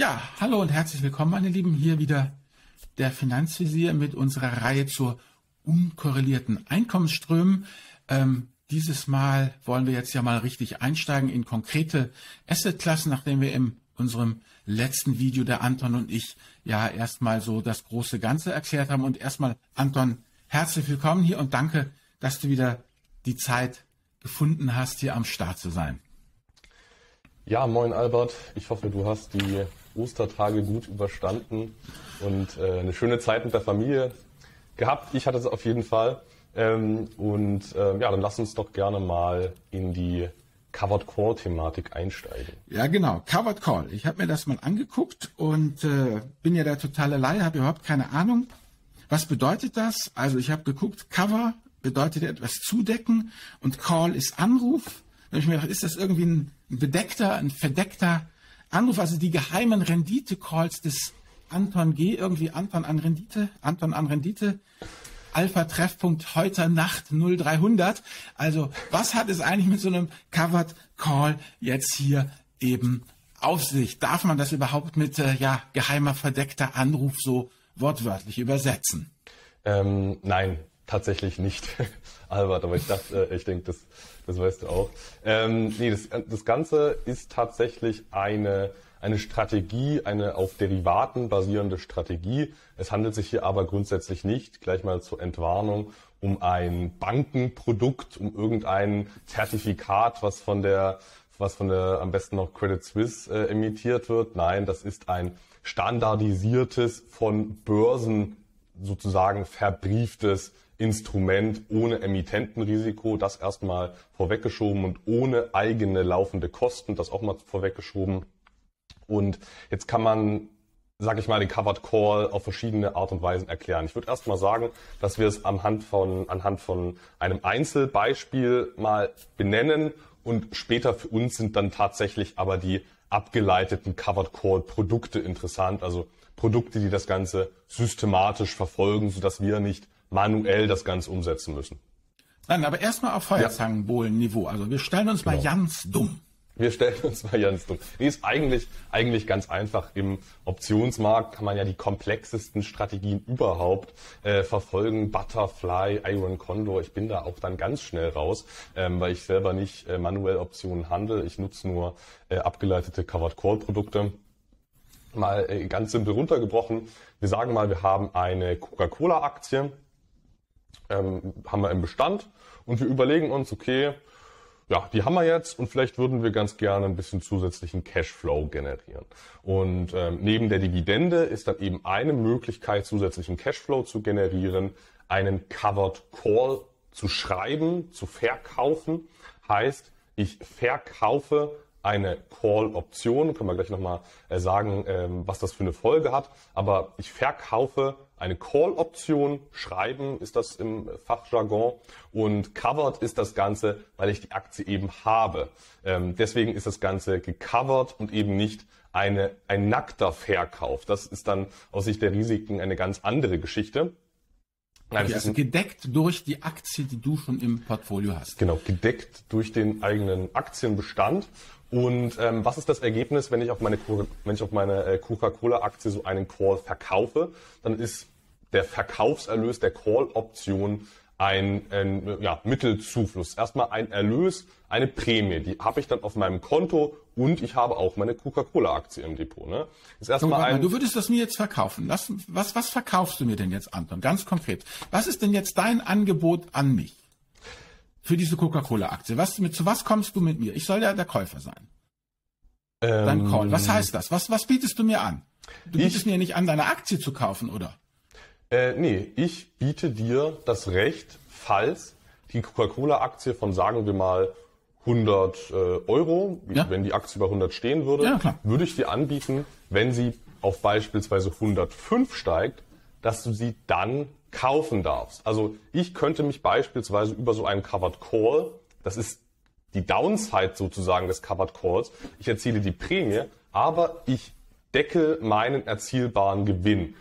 Ja, hallo und herzlich willkommen, meine Lieben. Hier wieder der Finanzvisier mit unserer Reihe zur unkorrelierten Einkommensströmen. Ähm, dieses Mal wollen wir jetzt ja mal richtig einsteigen in konkrete Assetklassen, nachdem wir in unserem letzten Video der Anton und ich ja erstmal so das große Ganze erklärt haben. Und erstmal, Anton, herzlich willkommen hier und danke, dass du wieder die Zeit gefunden hast, hier am Start zu sein. Ja, moin Albert. Ich hoffe, du hast die Ostertage gut überstanden und äh, eine schöne Zeit mit der Familie gehabt. Ich hatte es auf jeden Fall. Ähm, und äh, ja, dann lass uns doch gerne mal in die Covered Call Thematik einsteigen. Ja, genau. Covered Call. Ich habe mir das mal angeguckt und äh, bin ja der totale Laie, habe überhaupt keine Ahnung. Was bedeutet das? Also ich habe geguckt, Cover bedeutet etwas zudecken und Call ist Anruf. Da habe ich mir gedacht, ist das irgendwie ein bedeckter, ein verdeckter Anruf, also die geheimen Rendite-Calls des Anton G, irgendwie Anton an Rendite, Anton an Rendite, Alpha Treffpunkt heute Nacht 0300. Also, was hat es eigentlich mit so einem Covered Call jetzt hier eben auf sich? Darf man das überhaupt mit, äh, ja, geheimer verdeckter Anruf so wortwörtlich übersetzen? Ähm, nein, tatsächlich nicht, Albert, aber ich dachte, äh, ich denke, das, das weißt du auch. Ähm, nee, das, das Ganze ist tatsächlich eine, eine Strategie, eine auf Derivaten basierende Strategie. Es handelt sich hier aber grundsätzlich nicht, gleich mal zur Entwarnung, um ein Bankenprodukt, um irgendein Zertifikat, was von der was von der am besten noch Credit Suisse äh, emittiert wird. Nein, das ist ein standardisiertes von Börsen sozusagen verbrieftes Instrument ohne Emittentenrisiko, das erstmal vorweggeschoben und ohne eigene laufende Kosten, das auch mal vorweggeschoben. Und jetzt kann man, sage ich mal, den Covered Call auf verschiedene Art und Weisen erklären. Ich würde erstmal sagen, dass wir es anhand von, anhand von einem Einzelbeispiel mal benennen und später für uns sind dann tatsächlich aber die abgeleiteten Covered Call Produkte interessant, also Produkte, die das Ganze systematisch verfolgen, sodass wir nicht manuell das Ganze umsetzen müssen. Nein, aber erstmal auf Feuerzangenbohlen-Niveau. Also wir stellen uns genau. mal ganz dumm. Wir stellen uns mal ganz dumm. Nee, ist eigentlich, eigentlich ganz einfach. Im Optionsmarkt kann man ja die komplexesten Strategien überhaupt äh, verfolgen. Butterfly, Iron Condor. Ich bin da auch dann ganz schnell raus, ähm, weil ich selber nicht äh, manuell Optionen handle. Ich nutze nur äh, abgeleitete Covered Call Produkte. Mal äh, ganz simpel runtergebrochen. Wir sagen mal, wir haben eine Coca-Cola-Aktie ähm, haben wir im Bestand und wir überlegen uns, okay, ja, die haben wir jetzt und vielleicht würden wir ganz gerne ein bisschen zusätzlichen Cashflow generieren. Und ähm, neben der Dividende ist dann eben eine Möglichkeit, zusätzlichen Cashflow zu generieren, einen Covered Call zu schreiben, zu verkaufen. Heißt, ich verkaufe eine Call-Option, können wir gleich nochmal äh, sagen, ähm, was das für eine Folge hat. Aber ich verkaufe eine Call-Option, schreiben ist das im Fachjargon und covered ist das Ganze, weil ich die Aktie eben habe. Ähm, deswegen ist das Ganze gecovert und eben nicht eine, ein nackter Verkauf. Das ist dann aus Sicht der Risiken eine ganz andere Geschichte. Nein, okay, also gedeckt durch die Aktie, die du schon im Portfolio hast. Genau, gedeckt durch den eigenen Aktienbestand. Und ähm, was ist das Ergebnis, wenn ich auf meine, wenn ich auf meine äh, Coca-Cola-Aktie so einen Call verkaufe? Dann ist der Verkaufserlös der Call-Option ein, ein ja, Mittelzufluss. Erstmal ein Erlös, eine Prämie. Die habe ich dann auf meinem Konto und ich habe auch meine Coca-Cola-Aktie im Depot. Ne? Ist erstmal ein du würdest das mir jetzt verkaufen. Was, was, was verkaufst du mir denn jetzt, Anton? Ganz konkret. Was ist denn jetzt dein Angebot an mich? für diese Coca-Cola-Aktie? Was, mit, zu was kommst du mit mir? Ich soll ja der Käufer sein. Ähm, Dein Call. Was heißt das? Was, was bietest du mir an? Du ich, bietest mir nicht an, deine Aktie zu kaufen, oder? Äh, nee, ich biete dir das Recht, falls die Coca-Cola-Aktie von, sagen wir mal, 100 äh, Euro, ja. wenn die Aktie bei 100 stehen würde, ja, würde ich dir anbieten, wenn sie auf beispielsweise 105 steigt, dass du sie dann kaufen darfst. Also ich könnte mich beispielsweise über so einen Covered Call, das ist die Downside sozusagen des Covered Calls, ich erziele die Prämie, aber ich decke meinen erzielbaren Gewinn.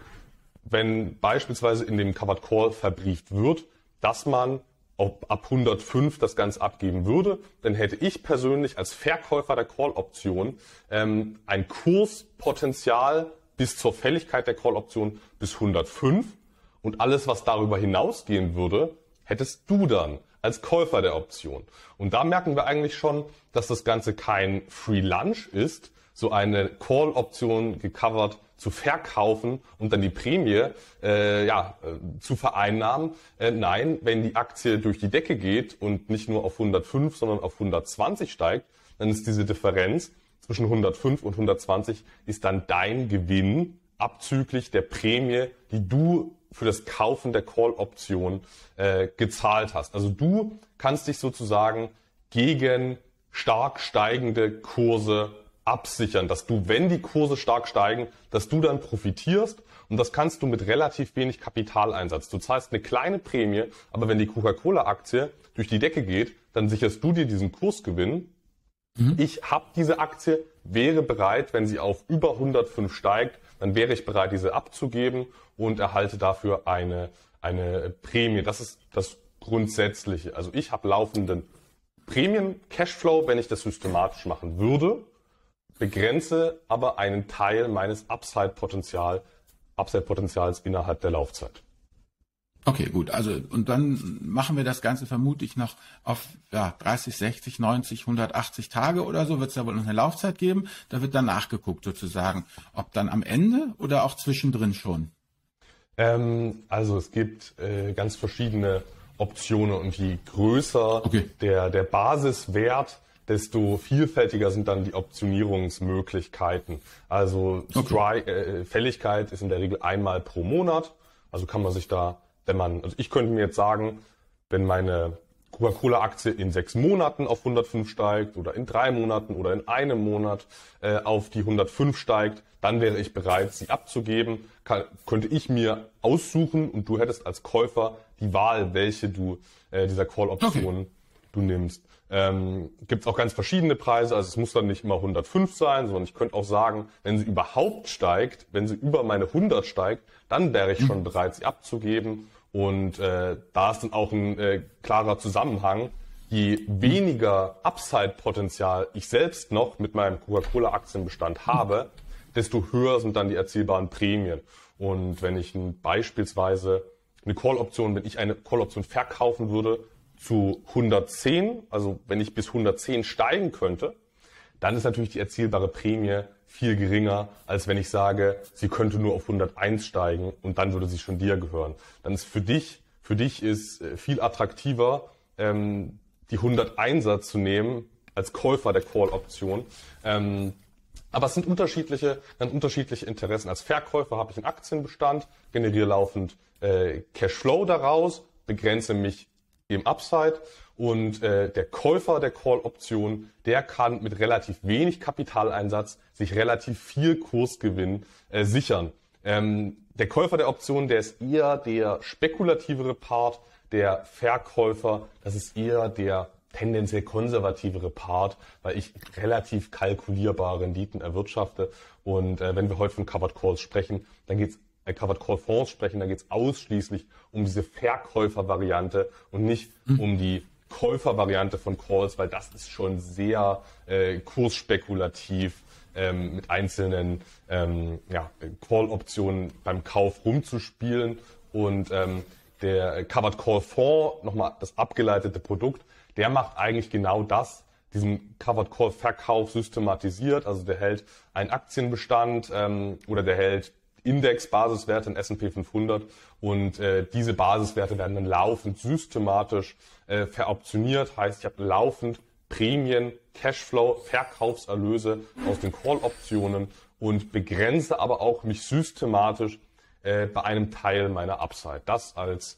Wenn beispielsweise in dem Covered Call verbrieft wird, dass man ab 105 das Ganze abgeben würde, dann hätte ich persönlich als Verkäufer der Call-Option ähm, ein Kurspotenzial bis zur Fälligkeit der Call-Option bis 105 und alles, was darüber hinausgehen würde, hättest du dann als Käufer der Option. Und da merken wir eigentlich schon, dass das Ganze kein Free Lunch ist, so eine Call-Option gecovert zu verkaufen und dann die Prämie äh, ja, äh, zu vereinnahmen. Äh, nein, wenn die Aktie durch die Decke geht und nicht nur auf 105, sondern auf 120 steigt, dann ist diese Differenz zwischen 105 und 120 ist dann dein Gewinn abzüglich der Prämie, die du für das Kaufen der Call-Option äh, gezahlt hast. Also du kannst dich sozusagen gegen stark steigende Kurse absichern, dass du, wenn die Kurse stark steigen, dass du dann profitierst und das kannst du mit relativ wenig Kapitaleinsatz. Du zahlst eine kleine Prämie, aber wenn die Coca-Cola-Aktie durch die Decke geht, dann sicherst du dir diesen Kursgewinn. Mhm. Ich habe diese Aktie, wäre bereit, wenn sie auf über 105 steigt, dann wäre ich bereit, diese abzugeben und erhalte dafür eine, eine Prämie. Das ist das Grundsätzliche. Also ich habe laufenden Prämien-Cashflow, wenn ich das systematisch machen würde begrenze aber einen Teil meines Upside-Potenzial, Upside-Potenzials innerhalb der Laufzeit. Okay, gut. Also und dann machen wir das Ganze vermutlich noch auf ja, 30, 60, 90, 180 Tage oder so. Wird es da wohl noch eine Laufzeit geben? Da wird dann nachgeguckt sozusagen, ob dann am Ende oder auch zwischendrin schon. Ähm, also es gibt äh, ganz verschiedene Optionen und je größer okay. der der Basiswert desto vielfältiger sind dann die Optionierungsmöglichkeiten. Also okay. äh, Fälligkeit ist in der Regel einmal pro Monat. Also kann man sich da, wenn man, also ich könnte mir jetzt sagen, wenn meine Coca-Cola-Aktie in sechs Monaten auf 105 steigt oder in drei Monaten oder in einem Monat äh, auf die 105 steigt, dann wäre ich bereit, sie abzugeben. Kann, könnte ich mir aussuchen und du hättest als Käufer die Wahl, welche du äh, dieser Call-Optionen okay. du nimmst. Ähm, Gibt es auch ganz verschiedene Preise, also es muss dann nicht immer 105 sein, sondern ich könnte auch sagen, wenn sie überhaupt steigt, wenn sie über meine 100 steigt, dann wäre ich schon bereit, sie abzugeben. Und äh, da ist dann auch ein äh, klarer Zusammenhang. Je weniger Upside-Potenzial ich selbst noch mit meinem Coca-Cola-Aktienbestand habe, desto höher sind dann die erzielbaren Prämien. Und wenn ich ein, beispielsweise eine Call-Option, wenn ich eine Call-Option verkaufen würde, zu 110, also wenn ich bis 110 steigen könnte, dann ist natürlich die erzielbare Prämie viel geringer, als wenn ich sage, sie könnte nur auf 101 steigen und dann würde sie schon dir gehören. Dann ist für dich, für dich ist äh, viel attraktiver, ähm, die 101er zu nehmen als Käufer der Call-Option. Ähm, aber es sind unterschiedliche, ganz unterschiedliche Interessen. Als Verkäufer habe ich einen Aktienbestand, generiere laufend äh, Cashflow daraus, begrenze mich im Upside und äh, der Käufer der Call-Option, der kann mit relativ wenig Kapitaleinsatz sich relativ viel Kursgewinn äh, sichern. Ähm, der Käufer der Option, der ist eher der spekulativere Part, der Verkäufer, das ist eher der tendenziell konservativere Part, weil ich relativ kalkulierbare Renditen erwirtschafte. Und äh, wenn wir heute von Covered Calls sprechen, dann geht es bei Covered Call Fonds sprechen, da geht es ausschließlich um diese Verkäufervariante und nicht mhm. um die Käufervariante von Calls, weil das ist schon sehr äh, kursspekulativ ähm, mit einzelnen ähm, ja, Call-Optionen beim Kauf rumzuspielen und ähm, der Covered Call Fonds, nochmal das abgeleitete Produkt, der macht eigentlich genau das, diesen Covered Call Verkauf systematisiert. Also der hält einen Aktienbestand ähm, oder der hält Index-Basiswerte in S&P 500 und äh, diese Basiswerte werden dann laufend systematisch äh, veroptioniert. Heißt, ich habe laufend Prämien, Cashflow, Verkaufserlöse aus den Call-Optionen und begrenze aber auch mich systematisch äh, bei einem Teil meiner Upside. Das als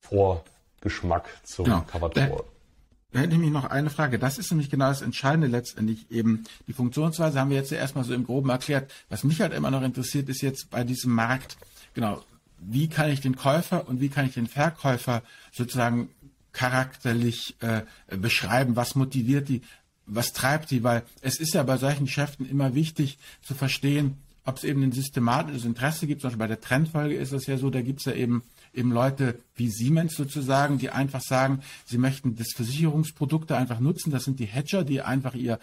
Vorgeschmack zum genau. Covered Call. Da hätte ich mich noch eine Frage. Das ist nämlich genau das Entscheidende letztendlich eben. Die Funktionsweise haben wir jetzt ja erstmal so im Groben erklärt. Was mich halt immer noch interessiert, ist jetzt bei diesem Markt, genau, wie kann ich den Käufer und wie kann ich den Verkäufer sozusagen charakterlich äh, beschreiben? Was motiviert die? Was treibt die? Weil es ist ja bei solchen Geschäften immer wichtig zu verstehen, ob es eben ein systematisches Interesse gibt. Zum Beispiel bei der Trendfolge ist es ja so, da gibt es ja eben eben Leute wie Siemens sozusagen, die einfach sagen, sie möchten das Versicherungsprodukte einfach nutzen. Das sind die Hedger, die einfach ihr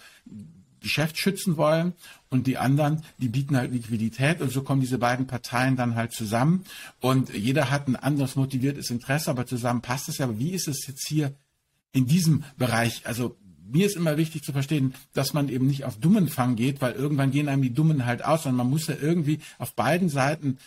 Geschäft schützen wollen und die anderen, die bieten halt Liquidität und so kommen diese beiden Parteien dann halt zusammen und jeder hat ein anderes motiviertes Interesse, aber zusammen passt es ja. Aber wie ist es jetzt hier in diesem Bereich? Also mir ist immer wichtig zu verstehen, dass man eben nicht auf Dummenfang geht, weil irgendwann gehen einem die Dummen halt aus, sondern man muss ja irgendwie auf beiden Seiten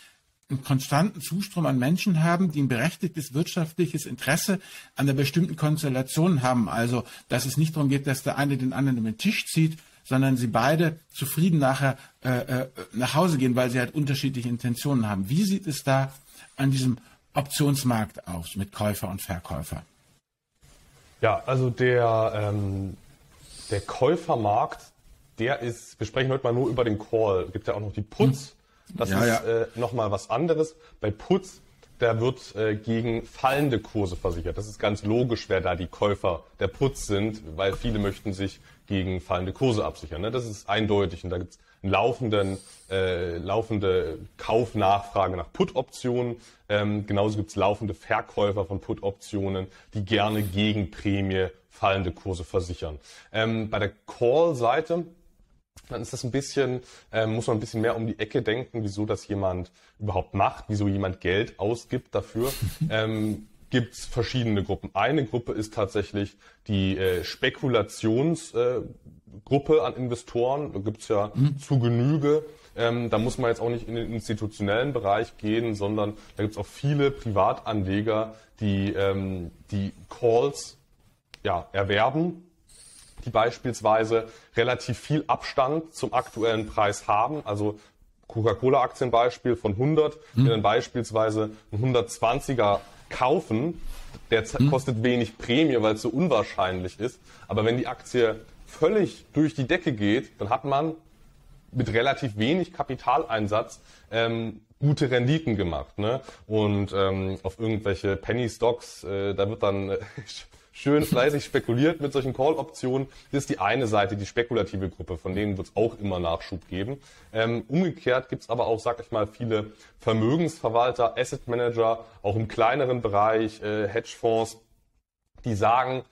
einen konstanten Zustrom an Menschen haben, die ein berechtigtes wirtschaftliches Interesse an der bestimmten Konstellation haben. Also, dass es nicht darum geht, dass der eine den anderen um den Tisch zieht, sondern sie beide zufrieden nachher äh, äh, nach Hause gehen, weil sie halt unterschiedliche Intentionen haben. Wie sieht es da an diesem Optionsmarkt aus mit Käufer und Verkäufer? Ja, also der, ähm, der Käufermarkt, der ist, wir sprechen heute mal nur über den Call. Gibt ja auch noch die Puts. Das ja, ist ja. äh, nochmal was anderes. Bei Puts, da wird äh, gegen fallende Kurse versichert. Das ist ganz logisch, wer da die Käufer der Puts sind, weil viele möchten sich gegen fallende Kurse absichern. Ne? Das ist eindeutig und da gibt's laufenden, äh, laufende Kaufnachfrage nach Put-Optionen. Ähm, genauso gibt es laufende Verkäufer von Put-Optionen, die gerne gegen Prämie fallende Kurse versichern. Ähm, bei der Call-Seite dann ist das ein bisschen, äh, muss man ein bisschen mehr um die Ecke denken, wieso das jemand überhaupt macht, wieso jemand Geld ausgibt dafür. ähm, gibt es verschiedene Gruppen. Eine Gruppe ist tatsächlich die äh, Spekulations, äh, an Investoren. Da gibt's ja mhm. zu Genüge. Ähm, da muss man jetzt auch nicht in den institutionellen Bereich gehen, sondern da gibt's auch viele Privatanleger, die ähm, die Calls ja, erwerben, die beispielsweise relativ viel Abstand zum aktuellen Preis haben. Also Coca-Cola-Aktienbeispiel von 100, mhm. die dann beispielsweise ein 120er kaufen, der mhm. kostet wenig Prämie, weil es so unwahrscheinlich ist. Aber wenn die Aktie völlig durch die Decke geht, dann hat man mit relativ wenig Kapitaleinsatz ähm, gute Renditen gemacht. Ne? Und ähm, auf irgendwelche Penny Stocks, äh, da wird dann äh, schön fleißig spekuliert mit solchen Call-Optionen. Das ist die eine Seite, die spekulative Gruppe, von denen wird es auch immer Nachschub geben. Ähm, umgekehrt gibt es aber auch, sag ich mal, viele Vermögensverwalter, Asset Manager, auch im kleineren Bereich, äh, Hedgefonds, die sagen,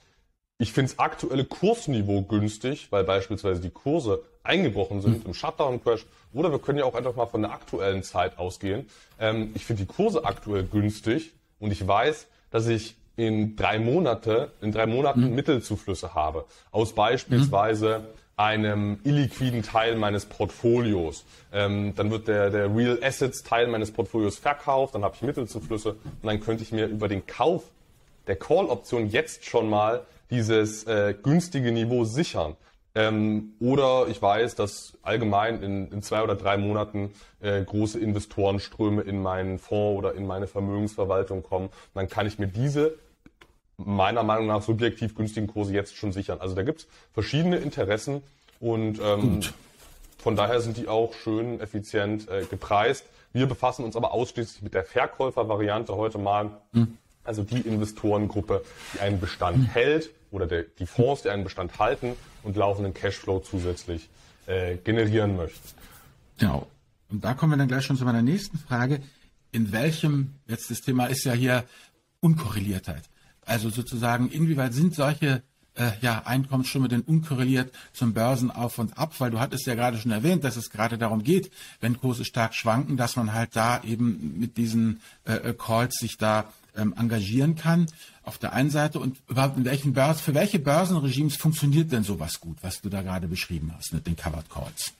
ich finde das aktuelle Kursniveau günstig, weil beispielsweise die Kurse eingebrochen sind mhm. im Shutdown-Crash. Oder wir können ja auch einfach mal von der aktuellen Zeit ausgehen. Ähm, ich finde die Kurse aktuell günstig und ich weiß, dass ich in drei Monate, in drei Monaten mhm. Mittelzuflüsse habe. Aus beispielsweise mhm. einem illiquiden Teil meines Portfolios. Ähm, dann wird der, der Real Assets Teil meines Portfolios verkauft, dann habe ich Mittelzuflüsse und dann könnte ich mir über den Kauf der Call-Option jetzt schon mal dieses äh, günstige Niveau sichern. Ähm, oder ich weiß, dass allgemein in, in zwei oder drei Monaten äh, große Investorenströme in meinen Fonds oder in meine Vermögensverwaltung kommen. Dann kann ich mir diese meiner Meinung nach subjektiv günstigen Kurse jetzt schon sichern. Also da gibt's verschiedene Interessen und ähm, von daher sind die auch schön effizient äh, gepreist. Wir befassen uns aber ausschließlich mit der Verkäufervariante heute mal. Mhm. Also die Investorengruppe, die einen Bestand mhm. hält oder der, die Fonds, die einen Bestand halten und laufenden Cashflow zusätzlich äh, generieren möchten. Genau. Und da kommen wir dann gleich schon zu meiner nächsten Frage. In welchem, jetzt das Thema ist ja hier Unkorreliertheit. Also sozusagen, inwieweit sind solche äh, ja, Einkommensströme denn unkorreliert zum Börsenauf und ab, weil du hattest ja gerade schon erwähnt, dass es gerade darum geht, wenn Kurse stark schwanken, dass man halt da eben mit diesen äh, äh Calls sich da ähm, engagieren kann auf der einen Seite und überhaupt in welchen Börsen, für welche Börsenregimes funktioniert denn sowas gut, was du da gerade beschrieben hast mit den Covered Calls?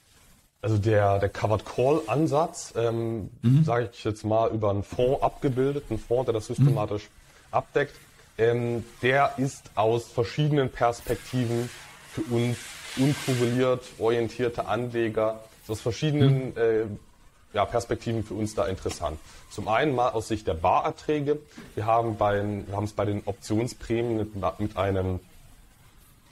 Also der, der Covered Call Ansatz, ähm, mhm. sage ich jetzt mal über einen Fonds abgebildet, einen Fonds, der das systematisch mhm. abdeckt, ähm, der ist aus verschiedenen Perspektiven für uns unkorreliert orientierte Anleger, aus verschiedenen mhm. äh, ja, Perspektiven für uns da interessant. Zum einen mal aus Sicht der Barerträge. Wir haben, bei, wir haben es bei den Optionsprämien mit, mit einem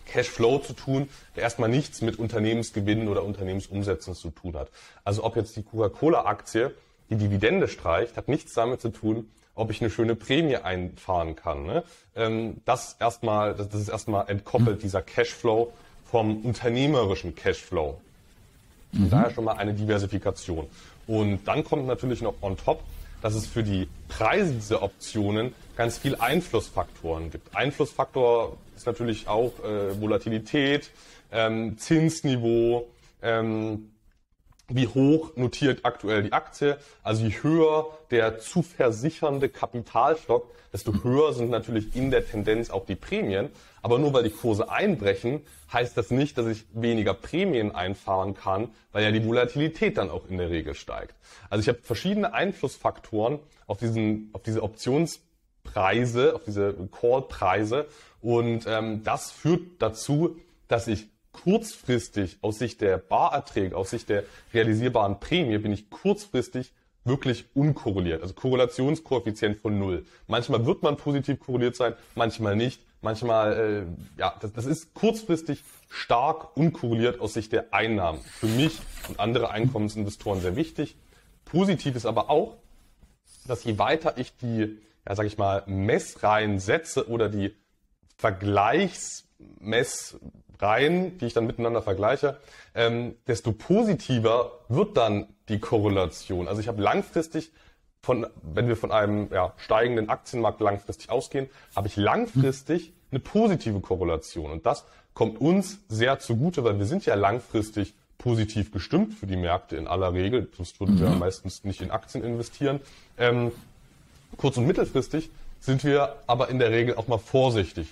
Cashflow zu tun, der erstmal nichts mit Unternehmensgewinnen oder Unternehmensumsätzen zu tun hat. Also ob jetzt die Coca-Cola-Aktie die Dividende streicht, hat nichts damit zu tun, ob ich eine schöne Prämie einfahren kann. Ne? Ähm, das erstmal, das ist erstmal entkoppelt, dieser Cashflow vom unternehmerischen Cashflow. Mhm. Daher schon mal eine Diversifikation. Und dann kommt natürlich noch on top dass es für die Preise dieser Optionen ganz viel Einflussfaktoren gibt. Einflussfaktor ist natürlich auch äh, Volatilität, ähm, Zinsniveau, ähm, wie hoch notiert aktuell die Aktie. Also je höher der zu versichernde Kapitalstock, desto höher sind natürlich in der Tendenz auch die Prämien. Aber nur weil die Kurse einbrechen, heißt das nicht, dass ich weniger Prämien einfahren kann, weil ja die Volatilität dann auch in der Regel steigt. Also ich habe verschiedene Einflussfaktoren auf, diesen, auf diese Optionspreise, auf diese Call-Preise. Und ähm, das führt dazu, dass ich kurzfristig aus Sicht der Barerträge, aus Sicht der realisierbaren Prämie, bin ich kurzfristig wirklich unkorreliert. Also Korrelationskoeffizient von null. Manchmal wird man positiv korreliert sein, manchmal nicht. Manchmal, äh, ja, das, das ist kurzfristig stark unkorreliert aus Sicht der Einnahmen. Für mich und andere Einkommensinvestoren sehr wichtig. Positiv ist aber auch, dass je weiter ich die, ja, sag ich mal, Messreihen setze oder die Vergleichsmess Reihen, die ich dann miteinander vergleiche, ähm, desto positiver wird dann die Korrelation. Also ich habe langfristig von, wenn wir von einem ja, steigenden Aktienmarkt langfristig ausgehen, habe ich langfristig eine positive Korrelation. Und das kommt uns sehr zugute, weil wir sind ja langfristig positiv gestimmt für die Märkte in aller Regel. Sonst würden wir mhm. meistens nicht in Aktien investieren. Ähm, kurz- und mittelfristig sind wir aber in der Regel auch mal vorsichtig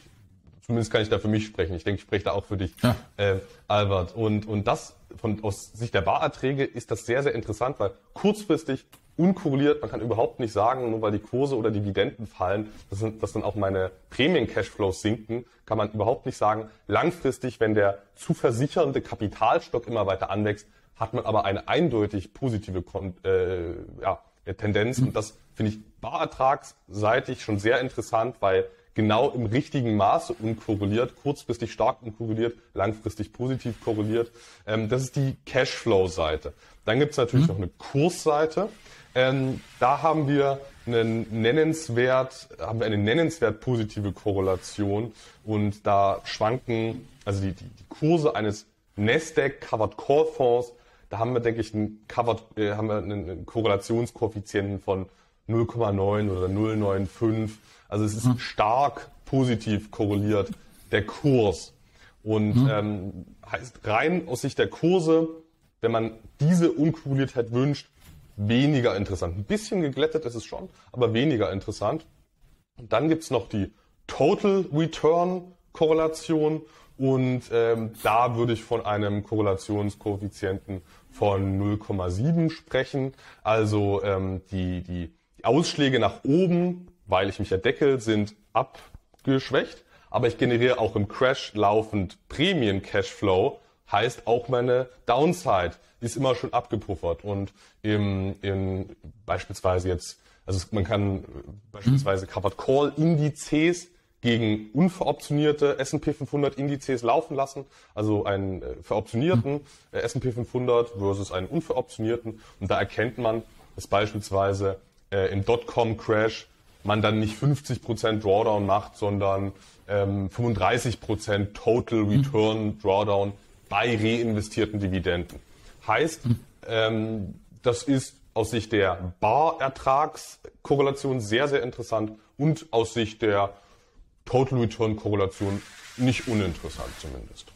Zumindest kann ich da für mich sprechen. Ich denke, ich spreche da auch für dich, ja. äh, Albert. Und, und das von, aus Sicht der Barerträge ist das sehr, sehr interessant, weil kurzfristig unkorreliert, man kann überhaupt nicht sagen, nur weil die Kurse oder Dividenden fallen, dass, dass dann auch meine Prämien-Cashflows sinken, kann man überhaupt nicht sagen. Langfristig, wenn der zu versichernde Kapitalstock immer weiter anwächst, hat man aber eine eindeutig positive äh, ja, Tendenz. Und das finde ich barertragsseitig schon sehr interessant, weil genau im richtigen Maße unkorreliert, kurzfristig stark unkorreliert, langfristig positiv korreliert. Ähm, das ist die Cashflow-Seite. Dann gibt es natürlich mhm. noch eine Kursseite. Ähm, da haben wir einen nennenswert, haben wir eine nennenswert positive Korrelation und da schwanken, also die, die, die Kurse eines Nasdaq Covered Call Fonds, da haben wir, denke ich, einen, Covered, äh, haben wir einen Korrelationskoeffizienten von 0,9 oder 0,95. Also es ist mhm. stark positiv korreliert, der Kurs. Und mhm. ähm, heißt rein aus Sicht der Kurse, wenn man diese Unkorreliertheit wünscht, weniger interessant. Ein bisschen geglättet ist es schon, aber weniger interessant. Und dann gibt's noch die Total Return Korrelation und ähm, da würde ich von einem Korrelationskoeffizienten von 0,7 sprechen. Also ähm, die, die die Ausschläge nach oben, weil ich mich erdecke, sind abgeschwächt, aber ich generiere auch im Crash laufend Prämien-Cashflow, heißt auch meine Downside ist immer schon abgepuffert. Und im, im beispielsweise jetzt, also man kann beispielsweise Covered Call Indizes gegen unveroptionierte S&P 500 Indizes laufen lassen, also einen äh, veroptionierten äh, S&P 500 versus einen unveroptionierten. Und da erkennt man, dass beispielsweise äh, im Dotcom-Crash man dann nicht 50% Drawdown macht, sondern ähm, 35% Total Return mhm. Drawdown bei reinvestierten Dividenden. Heißt, mhm. ähm, das ist aus Sicht der Barertragskorrelation sehr, sehr interessant und aus Sicht der Total Return Korrelation nicht uninteressant zumindest.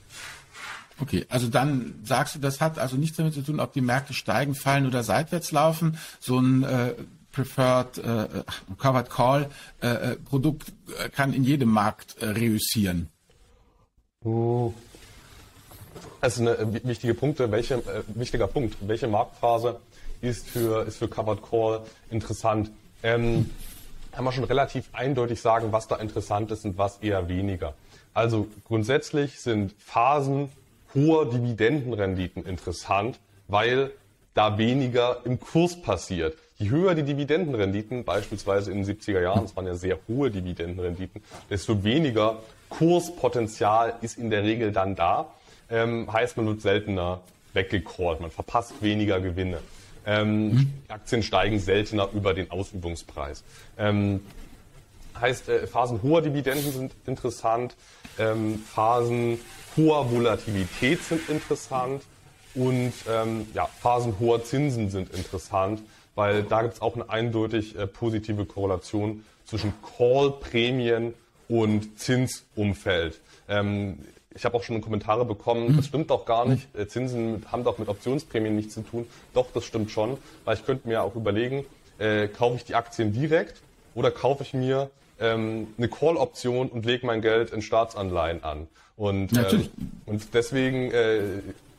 Okay, also dann sagst du, das hat also nichts damit zu tun, ob die Märkte steigen, fallen oder seitwärts laufen. So ein äh, Preferred äh, Covered Call äh, äh Produkt äh, kann in jedem Markt äh, reüssieren. Das ist eine äh, wichtige Punkte. Welche, äh, wichtiger Punkt. Welche Marktphase ist für, ist für Covered Call interessant? Ähm, kann man schon relativ eindeutig sagen, was da interessant ist und was eher weniger. Also grundsätzlich sind Phasen hoher Dividendenrenditen interessant, weil da weniger im Kurs passiert. Je höher die Dividendenrenditen, beispielsweise in den 70er Jahren, das waren ja sehr hohe Dividendenrenditen, desto weniger Kurspotenzial ist in der Regel dann da. Ähm, heißt, man wird seltener weggecallt, man verpasst weniger Gewinne. Ähm, mhm. Aktien steigen seltener über den Ausübungspreis. Ähm, heißt, äh, Phasen hoher Dividenden sind interessant, ähm, Phasen hoher Volatilität sind interessant und ähm, ja, Phasen hoher Zinsen sind interessant weil da gibt es auch eine eindeutig äh, positive Korrelation zwischen Call-Prämien und Zinsumfeld. Ähm, ich habe auch schon Kommentare bekommen, das stimmt doch gar nicht. Äh, Zinsen haben doch mit Optionsprämien nichts zu tun. Doch, das stimmt schon, weil ich könnte mir auch überlegen, äh, kaufe ich die Aktien direkt oder kaufe ich mir ähm, eine Call-Option und lege mein Geld in Staatsanleihen an. Und, ähm, und deswegen äh,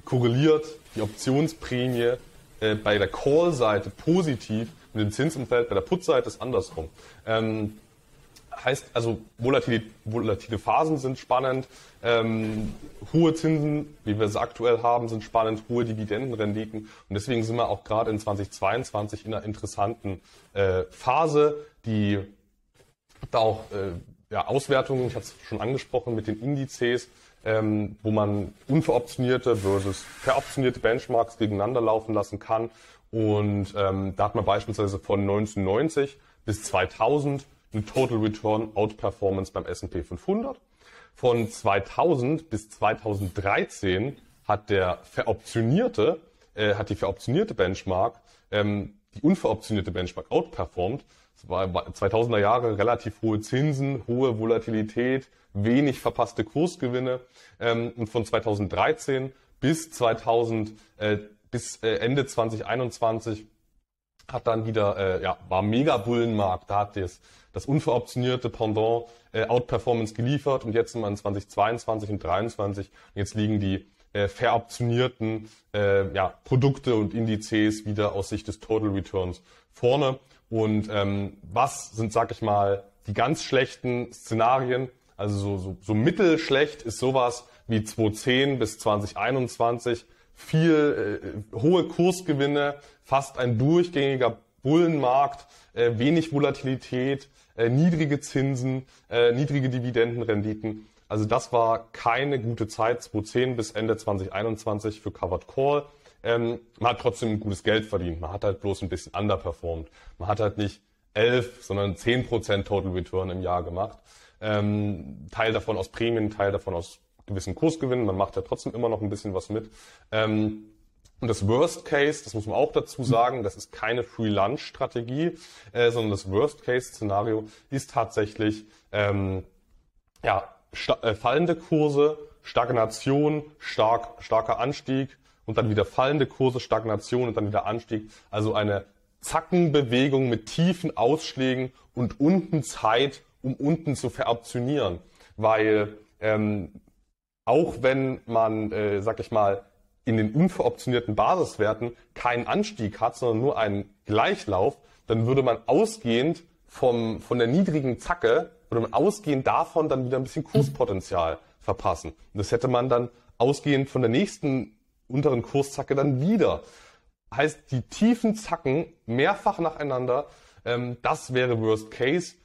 korreliert die Optionsprämie äh, bei der Call-Seite positiv mit dem Zinsumfeld, bei der Put-Seite ist andersrum. Ähm, heißt also, volatile, volatile Phasen sind spannend, ähm, hohe Zinsen, wie wir sie aktuell haben, sind spannend, hohe Dividendenrenditen. Und deswegen sind wir auch gerade in 2022 in einer interessanten äh, Phase, die da auch äh, ja, Auswertungen, ich hatte es schon angesprochen, mit den Indizes, ähm, wo man unveroptionierte versus veroptionierte Benchmarks gegeneinander laufen lassen kann. Und ähm, da hat man beispielsweise von 1990 bis 2000 eine Total Return Outperformance beim S&P 500. Von 2000 bis 2013 hat der veroptionierte, äh, hat die veroptionierte Benchmark ähm, die unveroptionierte Benchmark outperformed. Es war 2000er Jahre relativ hohe Zinsen, hohe Volatilität, wenig verpasste Kursgewinne. Ähm, und von 2013 bis 2000, äh, bis äh, Ende 2021 hat dann wieder, äh, ja, war mega Bullenmarkt. Da hat das, das unveroptionierte Pendant Outperformance geliefert und jetzt sind wir in 2022 und 2023 und jetzt liegen die veroptionierten äh, ja, Produkte und Indizes wieder aus Sicht des Total Returns vorne. Und ähm, was sind, sag ich mal, die ganz schlechten Szenarien? Also so, so, so mittelschlecht ist sowas wie 2010 bis 2021. Viel äh, hohe Kursgewinne, fast ein durchgängiger Bullenmarkt, äh, wenig Volatilität, äh, niedrige Zinsen, äh, niedrige Dividendenrenditen. Also das war keine gute Zeit, 2010 bis Ende 2021 für Covered Call. Ähm, man hat trotzdem gutes Geld verdient. Man hat halt bloß ein bisschen underperformed. Man hat halt nicht 11, sondern 10% Total Return im Jahr gemacht. Ähm, Teil davon aus Prämien, Teil davon aus gewissen Kursgewinnen. Man macht ja trotzdem immer noch ein bisschen was mit. Ähm, und das Worst Case, das muss man auch dazu sagen, das ist keine Free Lunch Strategie, äh, sondern das Worst Case Szenario ist tatsächlich ähm, ja äh, fallende Kurse, Stagnation, stark, starker Anstieg und dann wieder fallende Kurse, Stagnation und dann wieder Anstieg. Also eine Zackenbewegung mit tiefen Ausschlägen und unten Zeit, um unten zu veroptionieren. Weil ähm, auch wenn man, äh, sag ich mal, in den unveroptionierten Basiswerten keinen Anstieg hat, sondern nur einen Gleichlauf, dann würde man ausgehend vom, von der niedrigen Zacke würde man ausgehend davon dann wieder ein bisschen Kurspotenzial verpassen. Und das hätte man dann ausgehend von der nächsten unteren Kurszacke dann wieder. Heißt, die tiefen Zacken mehrfach nacheinander, ähm, das wäre Worst Case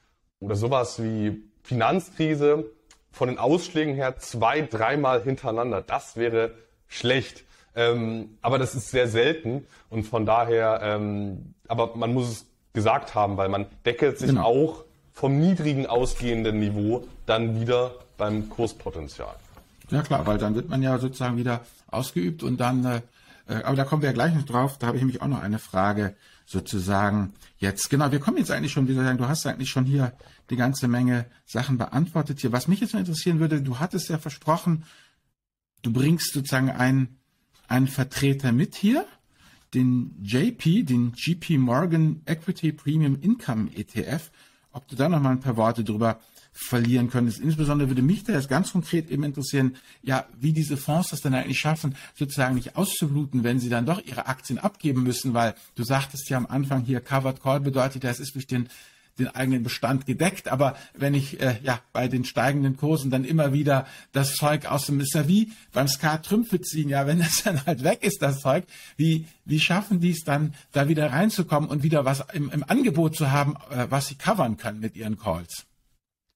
oder sowas wie Finanzkrise von den Ausschlägen her zwei, dreimal hintereinander. Das wäre schlecht. Ähm, aber das ist sehr selten und von daher, ähm, aber man muss es gesagt haben, weil man deckelt sich genau. auch vom niedrigen ausgehenden Niveau dann wieder beim Kurspotenzial. Ja klar, weil dann wird man ja sozusagen wieder ausgeübt und dann, äh, äh, aber da kommen wir ja gleich noch drauf, da habe ich nämlich auch noch eine Frage sozusagen jetzt. Genau, wir kommen jetzt eigentlich schon, wie soll ich sagen, du hast eigentlich schon hier die ganze Menge Sachen beantwortet hier. Was mich jetzt noch interessieren würde, du hattest ja versprochen, du bringst sozusagen einen, einen Vertreter mit hier, den JP, den GP Morgan Equity Premium Income ETF ob du da noch mal ein paar Worte drüber verlieren könntest. Insbesondere würde mich da jetzt ganz konkret eben interessieren, ja, wie diese Fonds das dann eigentlich schaffen, sozusagen nicht auszubluten, wenn sie dann doch ihre Aktien abgeben müssen, weil du sagtest ja am Anfang hier Covered Call bedeutet, das ist durch den den eigenen Bestand gedeckt. Aber wenn ich äh, ja bei den steigenden Kursen dann immer wieder das Zeug aus dem ist ja wie beim Skat Trümpfe ziehen, ja, wenn das dann halt weg ist, das Zeug, wie, wie schaffen die es dann, da wieder reinzukommen und wieder was im, im Angebot zu haben, äh, was sie covern können mit ihren Calls?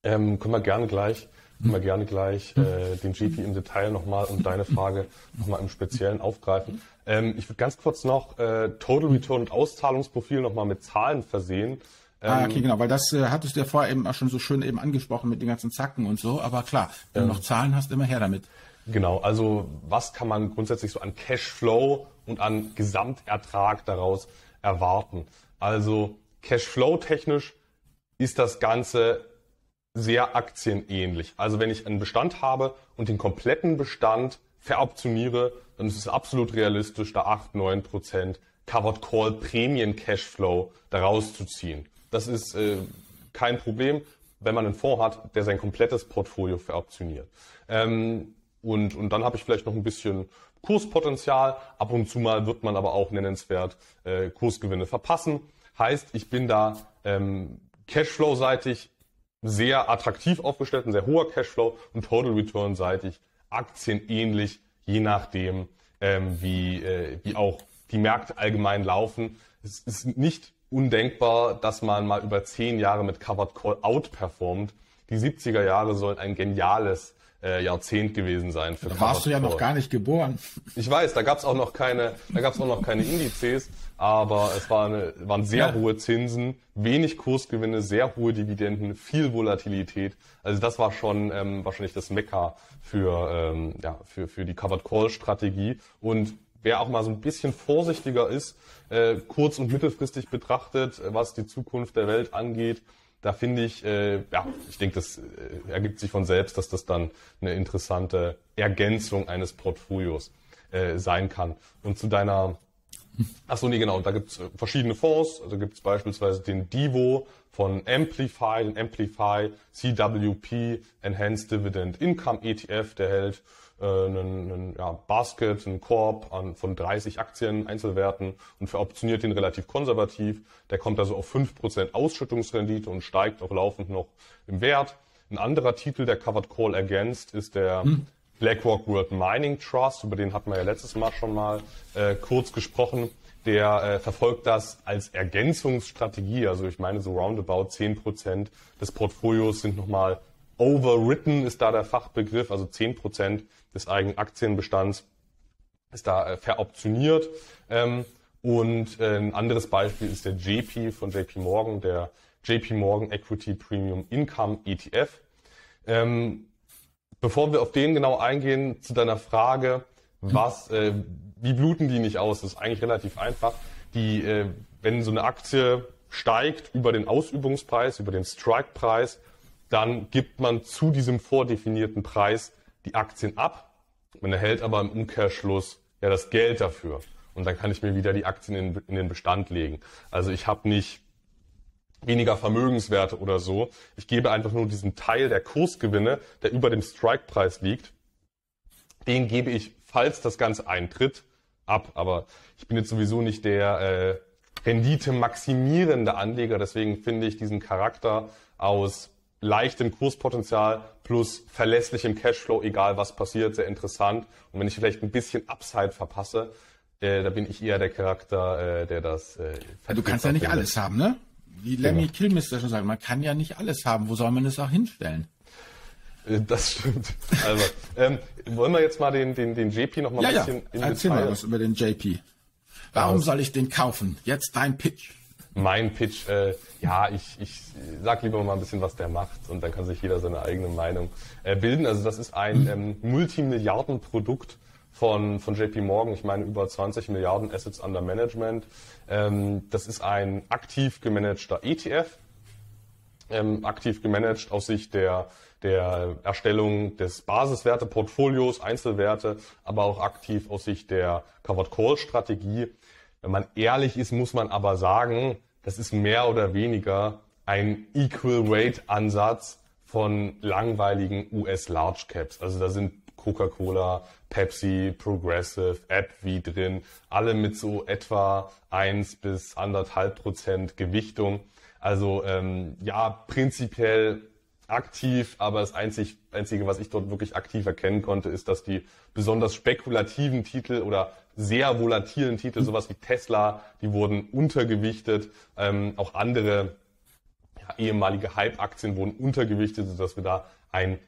Ähm, können wir gerne gleich können wir gerne gleich äh, den GP im Detail nochmal und deine Frage nochmal im Speziellen aufgreifen. Ähm, ich würde ganz kurz noch äh, Total Return und Auszahlungsprofil nochmal mit Zahlen versehen. Ah, okay, ähm, genau, weil das äh, hattest du ja vorher eben auch schon so schön eben angesprochen mit den ganzen Zacken und so. Aber klar, wenn ähm, du noch Zahlen hast, immer her damit. Genau, also was kann man grundsätzlich so an Cashflow und an Gesamtertrag daraus erwarten. Also Cashflow technisch ist das Ganze sehr aktienähnlich. Also wenn ich einen Bestand habe und den kompletten Bestand veroptioniere, dann ist es absolut realistisch, da 8, 9 Prozent Covered Call Prämien Cashflow daraus zu ziehen. Das ist äh, kein Problem, wenn man einen Fonds hat, der sein komplettes Portfolio veroptioniert. Ähm, und, und dann habe ich vielleicht noch ein bisschen Kurspotenzial. Ab und zu mal wird man aber auch nennenswert äh, Kursgewinne verpassen. Heißt, ich bin da ähm, Cashflow-seitig sehr attraktiv aufgestellt, ein sehr hoher Cashflow und Total Return-seitig aktienähnlich, je nachdem, ähm, wie, äh, wie auch die Märkte allgemein laufen. Es ist nicht undenkbar, dass man mal über zehn Jahre mit Covered Call outperformt. Die 70er Jahre sollen ein geniales äh, Jahrzehnt gewesen sein. Für da warst du ja noch gar nicht geboren. Ich weiß, da gab es auch noch keine, da gab es auch noch keine Indizes, aber es war eine, waren sehr ja. hohe Zinsen, wenig Kursgewinne, sehr hohe Dividenden, viel Volatilität. Also das war schon ähm, wahrscheinlich das Mekka für ähm, ja für für die Covered Call Strategie und wer auch mal so ein bisschen vorsichtiger ist, äh, kurz- und mittelfristig betrachtet, was die Zukunft der Welt angeht, da finde ich, äh, ja, ich denke, das äh, ergibt sich von selbst, dass das dann eine interessante Ergänzung eines Portfolios äh, sein kann. Und zu deiner, ach so, nee, genau, da gibt es äh, verschiedene Fonds, also gibt es beispielsweise den Divo von Amplify, den Amplify CWP Enhanced Dividend Income ETF, der hält einen, einen ja, Basket, einen Korb an, von 30 Aktien, Einzelwerten und veroptioniert den relativ konservativ. Der kommt also auf 5% Ausschüttungsrendite und steigt auch laufend noch im Wert. Ein anderer Titel, der Covered Call Against, ist der hm. BlackRock World Mining Trust, über den hatten wir ja letztes Mal schon mal äh, kurz gesprochen. Der äh, verfolgt das als Ergänzungsstrategie. Also ich meine, so roundabout 10% des Portfolios sind nochmal overwritten, ist da der Fachbegriff, also 10% des eigenen Aktienbestands ist da äh, veroptioniert. Ähm, und äh, ein anderes Beispiel ist der JP von JP Morgan, der JP Morgan Equity Premium Income ETF. Ähm, bevor wir auf den genau eingehen, zu deiner Frage, was, äh, wie bluten die nicht aus? Das ist eigentlich relativ einfach. Die, wenn so eine Aktie steigt über den Ausübungspreis, über den Strike-Preis, dann gibt man zu diesem vordefinierten Preis die Aktien ab. Man erhält aber im Umkehrschluss ja das Geld dafür. Und dann kann ich mir wieder die Aktien in, in den Bestand legen. Also ich habe nicht weniger Vermögenswerte oder so. Ich gebe einfach nur diesen Teil der Kursgewinne, der über dem Strike-Preis liegt, den gebe ich, falls das Ganze eintritt, ab. Aber ich bin jetzt sowieso nicht der äh, Rendite maximierende Anleger. Deswegen finde ich diesen Charakter aus leichtem Kurspotenzial plus verlässlichem Cashflow, egal was passiert, sehr interessant. Und wenn ich vielleicht ein bisschen Upside verpasse, äh, da bin ich eher der Charakter, äh, der das. Äh, ja, du kannst ja nicht alles haben, ne? Wie Lemmy genau. Kilmister schon sagt, man kann ja nicht alles haben. Wo soll man es auch hinstellen? Äh, das stimmt. Also, ähm, wollen wir jetzt mal den, den, den JP noch mal ja, ein bisschen ja. in Erzähl Detail. mal was über den JP. Warum soll ich den kaufen? Jetzt dein Pitch mein Pitch, äh, ja, ich, ich sag lieber mal ein bisschen, was der macht und dann kann sich jeder seine eigene Meinung äh, bilden. Also das ist ein ähm, Multimilliardenprodukt von, von JP Morgan. Ich meine über 20 Milliarden Assets under Management. Ähm, das ist ein aktiv gemanagter ETF, ähm, aktiv gemanagt aus Sicht der, der Erstellung des Basiswerteportfolios, Einzelwerte, aber auch aktiv aus Sicht der Covered Call Strategie. Wenn man ehrlich ist, muss man aber sagen, das ist mehr oder weniger ein Equal Weight Ansatz von langweiligen US Large Caps. Also da sind Coca-Cola, Pepsi, Progressive, AbbVie drin, alle mit so etwa eins bis anderthalb Prozent Gewichtung. Also ähm, ja, prinzipiell aktiv, aber das einzig, Einzige, was ich dort wirklich aktiv erkennen konnte, ist, dass die besonders spekulativen Titel oder sehr volatilen Titel, sowas wie Tesla, die wurden untergewichtet. Ähm, auch andere ja, ehemalige Hype-Aktien wurden untergewichtet, sodass wir da ein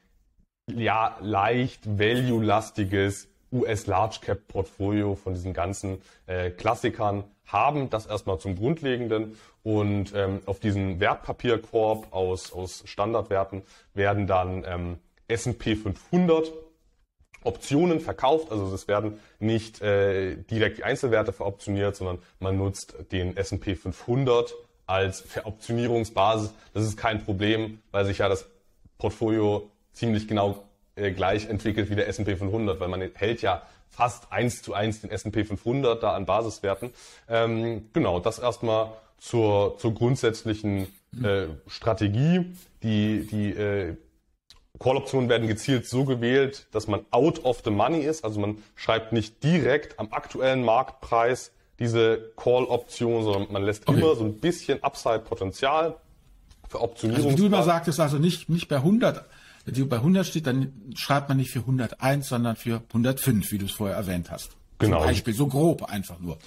ja, leicht value-lastiges US Large Cap Portfolio von diesen ganzen äh, Klassikern haben. Das erstmal zum Grundlegenden. Und ähm, auf diesen Wertpapierkorb aus, aus Standardwerten werden dann ähm, S&P 500 Optionen verkauft. Also es werden nicht äh, direkt die Einzelwerte veroptioniert, sondern man nutzt den S&P 500 als Veroptionierungsbasis. Das ist kein Problem, weil sich ja das Portfolio ziemlich genau äh, gleich entwickelt wie der S&P 500, weil man hält ja fast eins zu eins den S&P 500 da an Basiswerten. Ähm, genau, das erstmal zur, zur grundsätzlichen äh, Strategie. Die, die äh, Call-Optionen werden gezielt so gewählt, dass man out of the money ist, also man schreibt nicht direkt am aktuellen Marktpreis diese Call-Option, sondern man lässt okay. immer so ein bisschen Upside-Potenzial für Optionierung. Also wie du immer sagtest, also nicht, nicht bei 100, wenn die bei 100 steht, dann schreibt man nicht für 101, sondern für 105, wie du es vorher erwähnt hast. Genau. Zum Beispiel, so grob einfach nur.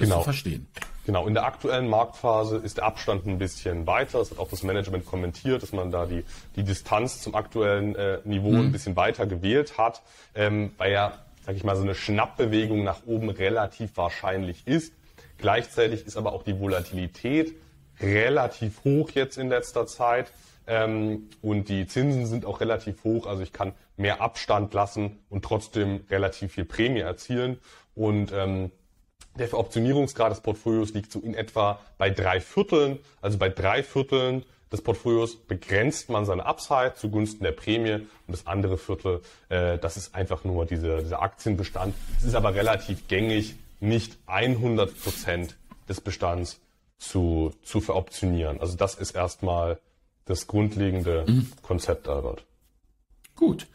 Genau. zu verstehen. Genau, in der aktuellen Marktphase ist der Abstand ein bisschen weiter. Das hat auch das Management kommentiert, dass man da die, die Distanz zum aktuellen äh, Niveau mhm. ein bisschen weiter gewählt hat, ähm, weil ja, sag ich mal, so eine Schnappbewegung nach oben relativ wahrscheinlich ist. Gleichzeitig ist aber auch die Volatilität relativ hoch jetzt in letzter Zeit. Ähm, und die Zinsen sind auch relativ hoch. Also ich kann mehr Abstand lassen und trotzdem relativ viel Prämie erzielen. Und ähm, der Veroptionierungsgrad des Portfolios liegt so in etwa bei drei Vierteln. Also bei drei Vierteln des Portfolios begrenzt man seine Upside zugunsten der Prämie und das andere Viertel, äh, das ist einfach nur diese, dieser Aktienbestand. Es ist aber relativ gängig, nicht 100 Prozent des Bestands zu, zu veroptionieren. Also das ist erstmal das grundlegende mhm. Konzept, Albert. Gut.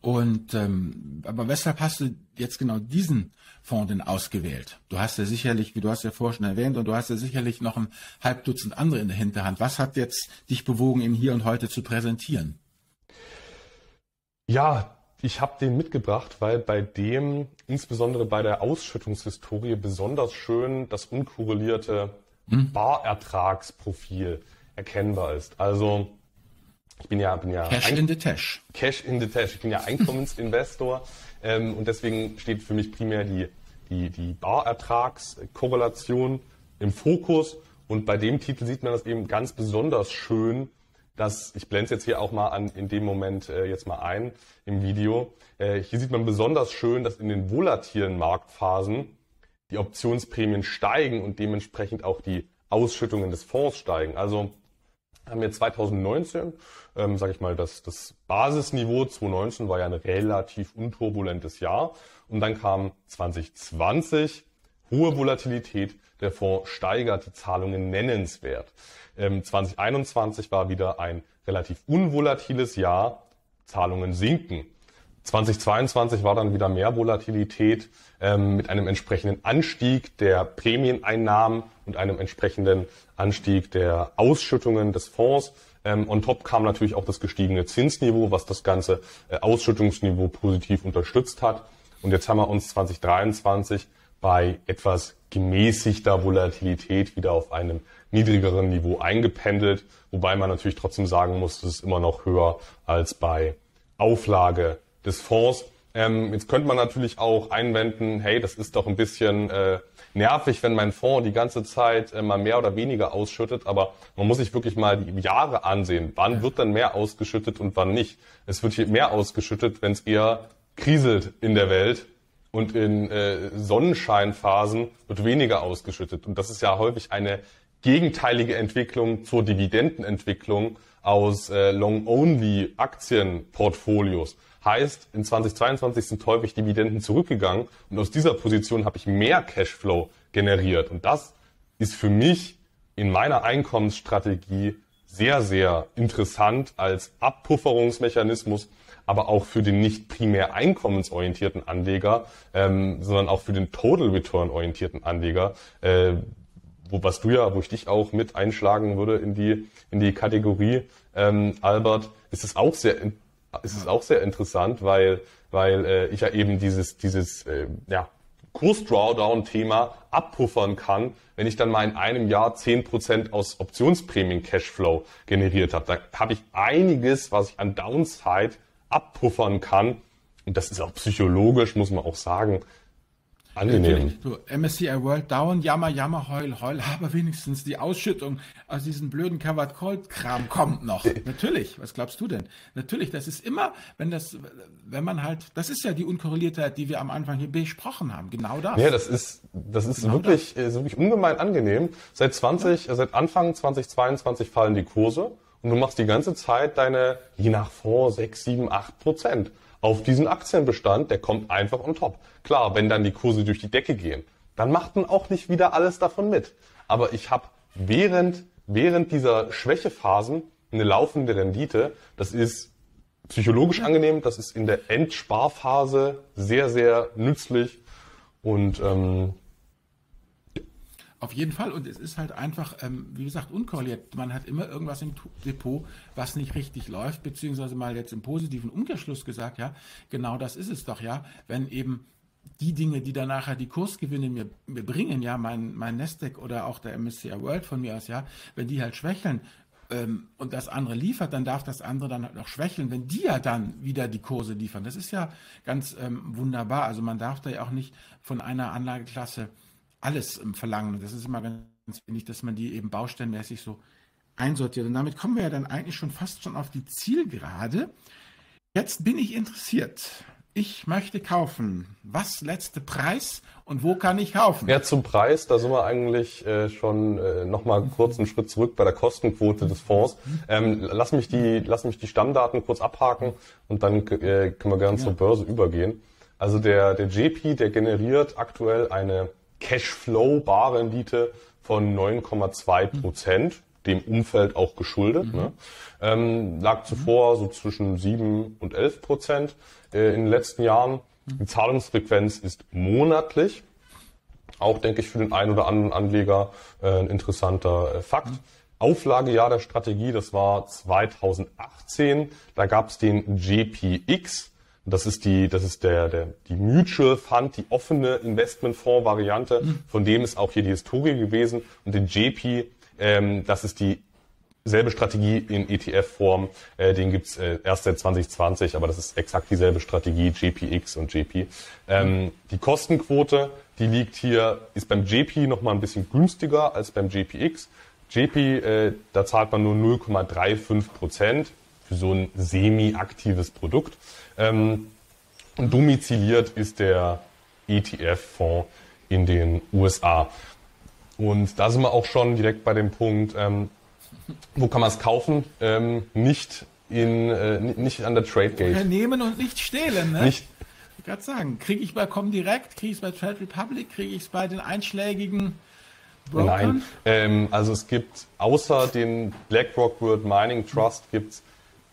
Und ähm, aber weshalb hast du jetzt genau diesen Fonds denn ausgewählt? Du hast ja sicherlich, wie du hast ja vorher schon erwähnt, und du hast ja sicherlich noch ein halb Dutzend andere in der Hinterhand. Was hat jetzt dich bewogen, ihn hier und heute zu präsentieren? Ja, ich habe den mitgebracht, weil bei dem, insbesondere bei der Ausschüttungshistorie, besonders schön das unkorrelierte hm? Barertragsprofil erkennbar ist. Also ich bin ja, bin ja Cash in the Tash. Cash in the Tash. Ich bin ja Einkommensinvestor ähm, und deswegen steht für mich primär die, die, die Barertragskorrelation im Fokus. Und bei dem Titel sieht man das eben ganz besonders schön, dass, ich blende es jetzt hier auch mal an, in dem Moment äh, jetzt mal ein im Video. Äh, hier sieht man besonders schön, dass in den volatilen Marktphasen die Optionsprämien steigen und dementsprechend auch die Ausschüttungen des Fonds steigen. Also haben wir 2019, ähm, sage ich mal, das, das Basisniveau 2019 war ja ein relativ unturbulentes Jahr. Und dann kam 2020 hohe Volatilität. Der Fonds steigert die Zahlungen nennenswert. Ähm, 2021 war wieder ein relativ unvolatiles Jahr. Zahlungen sinken. 2022 war dann wieder mehr Volatilität ähm, mit einem entsprechenden Anstieg der Prämieneinnahmen und einem entsprechenden Anstieg der Ausschüttungen des Fonds. Ähm, on top kam natürlich auch das gestiegene Zinsniveau, was das ganze äh, Ausschüttungsniveau positiv unterstützt hat. Und jetzt haben wir uns 2023 bei etwas gemäßigter Volatilität wieder auf einem niedrigeren Niveau eingependelt, wobei man natürlich trotzdem sagen muss, es ist immer noch höher als bei Auflage des Fonds. Ähm, jetzt könnte man natürlich auch einwenden, hey, das ist doch ein bisschen äh, nervig, wenn mein Fonds die ganze Zeit äh, mal mehr oder weniger ausschüttet, aber man muss sich wirklich mal die Jahre ansehen. Wann wird dann mehr ausgeschüttet und wann nicht? Es wird hier mehr ausgeschüttet, wenn es eher kriselt in der Welt und in äh, Sonnenscheinphasen wird weniger ausgeschüttet. Und das ist ja häufig eine gegenteilige Entwicklung zur Dividendenentwicklung aus äh, Long-Only-Aktienportfolios. Heißt, in 2022 sind häufig Dividenden zurückgegangen und aus dieser Position habe ich mehr Cashflow generiert. Und das ist für mich in meiner Einkommensstrategie sehr, sehr interessant als Abpufferungsmechanismus, aber auch für den nicht primär einkommensorientierten Anleger, ähm, sondern auch für den Total Return orientierten Anleger, äh, wo was du ja, wo ich dich auch mit einschlagen würde in die in die Kategorie, ähm, Albert, ist es auch sehr ist es auch sehr interessant, weil, weil äh, ich ja eben dieses, dieses äh, ja, Kurs-Drawdown-Thema abpuffern kann, wenn ich dann mal in einem Jahr zehn Prozent aus Optionsprämien-Cashflow generiert habe. Da habe ich einiges, was ich an Downside abpuffern kann. Und das ist auch psychologisch, muss man auch sagen, angenehm. So, MSCI World down, jammer, jammer, heul, heul, aber wenigstens die Ausschüttung aus diesem blöden Covered Cold Kram kommt noch. Natürlich, was glaubst du denn? Natürlich, das ist immer, wenn das, wenn man halt, das ist ja die Unkorreliertheit, die wir am Anfang hier besprochen haben, genau das. Ja, das ist, das ist genau wirklich, das. Ist wirklich ungemein angenehm. Seit 20, ja. seit Anfang 2022 fallen die Kurse und du machst die ganze Zeit deine, je nach Fonds, 6, 7, 8 Prozent auf diesen Aktienbestand, der kommt einfach on top. Klar, wenn dann die Kurse durch die Decke gehen, dann macht man auch nicht wieder alles davon mit. Aber ich habe während, während dieser Schwächephasen eine laufende Rendite. Das ist psychologisch angenehm, das ist in der Endsparphase sehr, sehr nützlich und ähm, auf jeden Fall. Und es ist halt einfach, ähm, wie gesagt, unkorreliert. Man hat immer irgendwas im Depot, was nicht richtig läuft, beziehungsweise mal jetzt im positiven Umkehrschluss gesagt, ja, genau das ist es doch, ja. Wenn eben die Dinge, die dann nachher die Kursgewinne mir, mir bringen, ja, mein, mein Nasdaq oder auch der MSCI World von mir aus, ja, wenn die halt schwächeln, ähm, und das andere liefert, dann darf das andere dann halt noch schwächeln, wenn die ja dann wieder die Kurse liefern. Das ist ja ganz ähm, wunderbar. Also man darf da ja auch nicht von einer Anlageklasse alles verlangen. Das ist immer ganz wichtig, dass man die eben baustellenmäßig so einsortiert. Und damit kommen wir ja dann eigentlich schon fast schon auf die Zielgerade. Jetzt bin ich interessiert. Ich möchte kaufen. Was letzte Preis und wo kann ich kaufen? Ja, zum Preis, da sind wir eigentlich äh, schon äh, nochmal kurz einen Schritt zurück bei der Kostenquote des Fonds. Ähm, lass, mich die, lass mich die Stammdaten kurz abhaken und dann äh, können wir gerne ja. zur Börse übergehen. Also der, der JP, der generiert aktuell eine Cashflow-Barrendite von 9,2 Prozent, dem Umfeld auch geschuldet. Mhm. Ne? Ähm, lag zuvor so zwischen 7 und 11 Prozent äh, in den letzten Jahren. Die Zahlungsfrequenz ist monatlich. Auch, denke ich, für den einen oder anderen Anleger äh, ein interessanter äh, Fakt. Mhm. Auflagejahr der Strategie, das war 2018. Da gab es den GPX. Das ist die, das ist der, der, die Mutual Fund, die offene Investmentfonds-Variante, mhm. von dem ist auch hier die Historie gewesen. Und den JP, ähm, das ist die selbe Strategie in ETF-Form. Äh, den gibt's äh, erst seit 2020, aber das ist exakt dieselbe Strategie, JPX und JP. Ähm, mhm. Die Kostenquote, die liegt hier, ist beim JP nochmal ein bisschen günstiger als beim JPX. JP, äh, da zahlt man nur 0,35 Prozent für so ein semi-aktives Produkt. Ähm, domiziliert ist der ETF-Fonds in den USA. Und da sind wir auch schon direkt bei dem Punkt, ähm, wo kann man es kaufen? Ähm, nicht in, äh, nicht an der Tradegate. Nehmen und nicht stehlen, ne? Nicht, ich gerade sagen, kriege ich bei Comdirect, kriege ich es bei Trade Republic, kriege ich es bei den einschlägigen Brokern? Nein, ähm, also es gibt außer den BlackRock World Mining Trust gibt es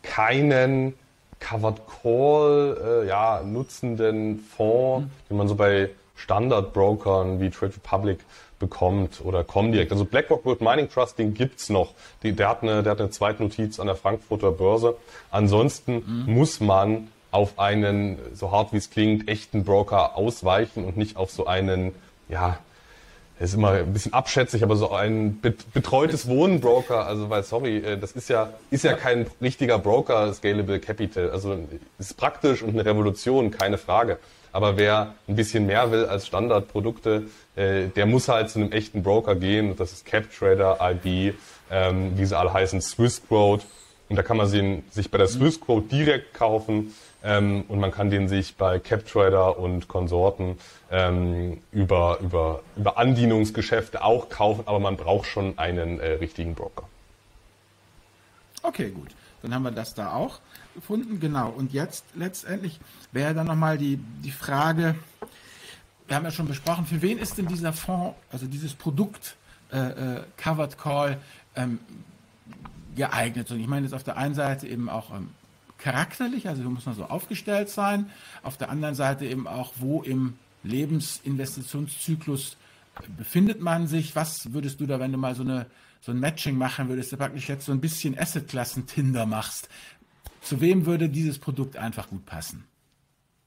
keinen Covered Call äh, ja, nutzenden Fonds, mhm. den man so bei Standardbrokern wie Trade Republic bekommt oder Comdirect. Also BlackRock World Mining Trust, den gibt's noch. Die, der, hat eine, der hat eine Zweitnotiz an der Frankfurter Börse. Ansonsten mhm. muss man auf einen, so hart wie es klingt, echten Broker ausweichen und nicht auf so einen, ja, ist immer ein bisschen abschätzig, aber so ein betreutes Wohnbroker, also weil sorry, äh, das ist ja ist ja kein richtiger Broker Scalable Capital, also ist praktisch und eine Revolution, keine Frage. Aber wer ein bisschen mehr will als Standardprodukte, äh, der muss halt zu einem echten Broker gehen. Das ist CapTrader, IB, ähm, wie sie alle heißen, Swissquote. Und da kann man sich bei der Swissquote direkt kaufen ähm, und man kann den sich bei CapTrader und Konsorten ähm, über, über, über Andienungsgeschäfte auch kaufen, aber man braucht schon einen äh, richtigen Broker. Okay, gut. Dann haben wir das da auch gefunden. Genau. Und jetzt letztendlich wäre dann nochmal die, die Frage, wir haben ja schon besprochen, für wen ist denn dieser Fonds, also dieses Produkt äh, äh, Covered Call ähm, geeignet? Und ich meine jetzt auf der einen Seite eben auch ähm, charakterlich, also muss man so aufgestellt sein. Auf der anderen Seite eben auch, wo im Lebensinvestitionszyklus befindet man sich? Was würdest du da, wenn du mal so, eine, so ein Matching machen würdest, du praktisch jetzt so ein bisschen Assetklassen-Tinder machst? Zu wem würde dieses Produkt einfach gut passen?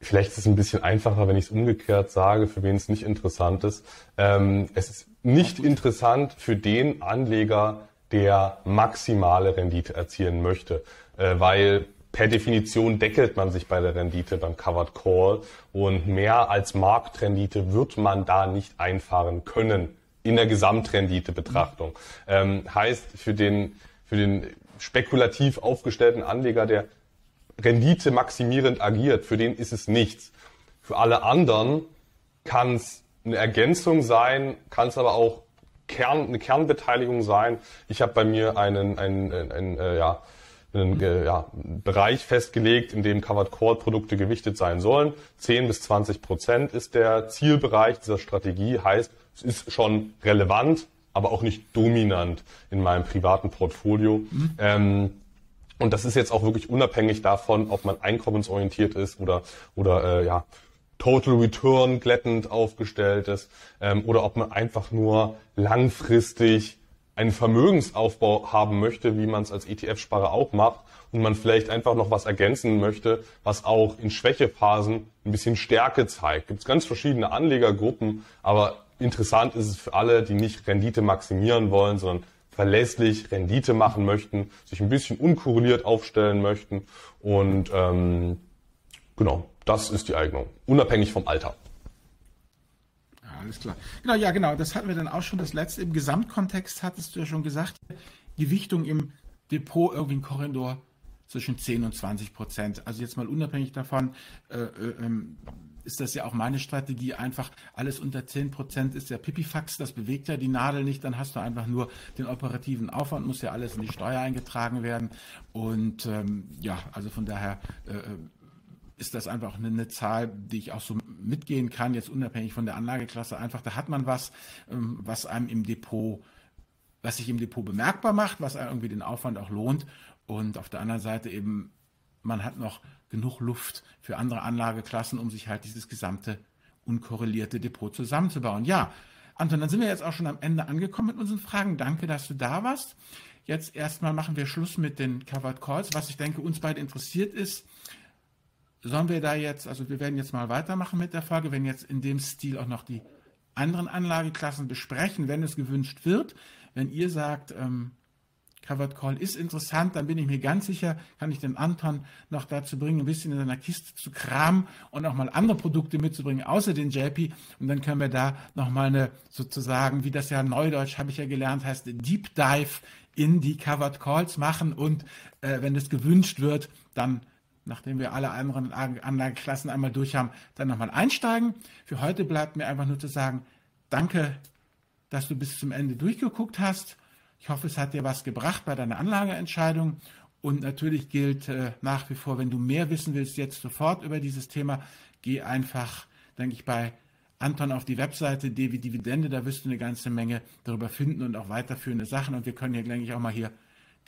Vielleicht ist es ein bisschen einfacher, wenn ich es umgekehrt sage, für wen es nicht interessant ist. Ähm, es ist nicht interessant für den Anleger, der maximale Rendite erzielen möchte, äh, weil per Definition deckelt man sich bei der Rendite beim Covered Call und mehr als Marktrendite wird man da nicht einfahren können in der Gesamtrenditebetrachtung. Ähm, heißt für den, für den spekulativ aufgestellten Anleger, der Rendite maximierend agiert, für den ist es nichts. Für alle anderen kann es eine Ergänzung sein, kann es aber auch Kern, eine Kernbeteiligung sein. Ich habe bei mir einen, einen, einen, einen äh, ja, einen äh, ja, Bereich festgelegt, in dem Covered Call Produkte gewichtet sein sollen. 10 bis 20 Prozent ist der Zielbereich dieser Strategie. Heißt, es ist schon relevant, aber auch nicht dominant in meinem privaten Portfolio. Mhm. Ähm, und das ist jetzt auch wirklich unabhängig davon, ob man einkommensorientiert ist oder, oder äh, ja, Total Return glättend aufgestellt ist ähm, oder ob man einfach nur langfristig einen Vermögensaufbau haben möchte, wie man es als ETF-Sparer auch macht und man vielleicht einfach noch was ergänzen möchte, was auch in Schwächephasen ein bisschen Stärke zeigt. Gibt es ganz verschiedene Anlegergruppen, aber interessant ist es für alle, die nicht Rendite maximieren wollen, sondern verlässlich Rendite machen möchten, sich ein bisschen unkorreliert aufstellen möchten und ähm, genau, das ist die Eignung, unabhängig vom Alter. Alles klar. Genau, ja, genau. Das hatten wir dann auch schon das letzte. Im Gesamtkontext hattest du ja schon gesagt, Gewichtung im Depot irgendwie ein Korridor zwischen 10 und 20 Prozent. Also jetzt mal unabhängig davon, äh, äh, ähm, ist das ja auch meine Strategie, einfach alles unter 10 Prozent ist ja Pipifax, das bewegt ja die Nadel nicht, dann hast du einfach nur den operativen Aufwand, muss ja alles in die Steuer eingetragen werden und ähm, ja, also von daher äh, äh ist das einfach eine, eine, Zahl, die ich auch so mitgehen kann, jetzt unabhängig von der Anlageklasse. Einfach, da hat man was, ähm, was einem im Depot, was sich im Depot bemerkbar macht, was irgendwie den Aufwand auch lohnt. Und auf der anderen Seite eben, man hat noch genug Luft für andere Anlageklassen, um sich halt dieses gesamte unkorrelierte Depot zusammenzubauen. Ja, Anton, dann sind wir jetzt auch schon am Ende angekommen mit unseren Fragen. Danke, dass du da warst. Jetzt erstmal machen wir Schluss mit den Covered Calls. Was ich denke, uns beide interessiert ist, sollen wir da jetzt, also wir werden jetzt mal weitermachen mit der Frage, wenn jetzt in dem Stil auch noch die anderen Anlageklassen besprechen, wenn es gewünscht wird. Wenn ihr sagt, ähm, Covered Call ist interessant, dann bin ich mir ganz sicher, kann ich den Anton noch dazu bringen, ein bisschen in seiner Kiste zu kramen und auch mal andere Produkte mitzubringen, außer den JP. Und dann können wir da nochmal eine sozusagen, wie das ja neudeutsch habe ich ja gelernt, heißt Deep Dive in die Covered Calls machen und äh, wenn es gewünscht wird, dann nachdem wir alle anderen Anlageklassen einmal durch haben, dann nochmal einsteigen. Für heute bleibt mir einfach nur zu sagen, danke, dass du bis zum Ende durchgeguckt hast. Ich hoffe, es hat dir was gebracht bei deiner Anlageentscheidung. Und natürlich gilt äh, nach wie vor, wenn du mehr wissen willst, jetzt sofort über dieses Thema, geh einfach, denke ich, bei Anton auf die Webseite DW Dividende, da wirst du eine ganze Menge darüber finden und auch weiterführende Sachen. Und wir können hier, denke ich, auch mal hier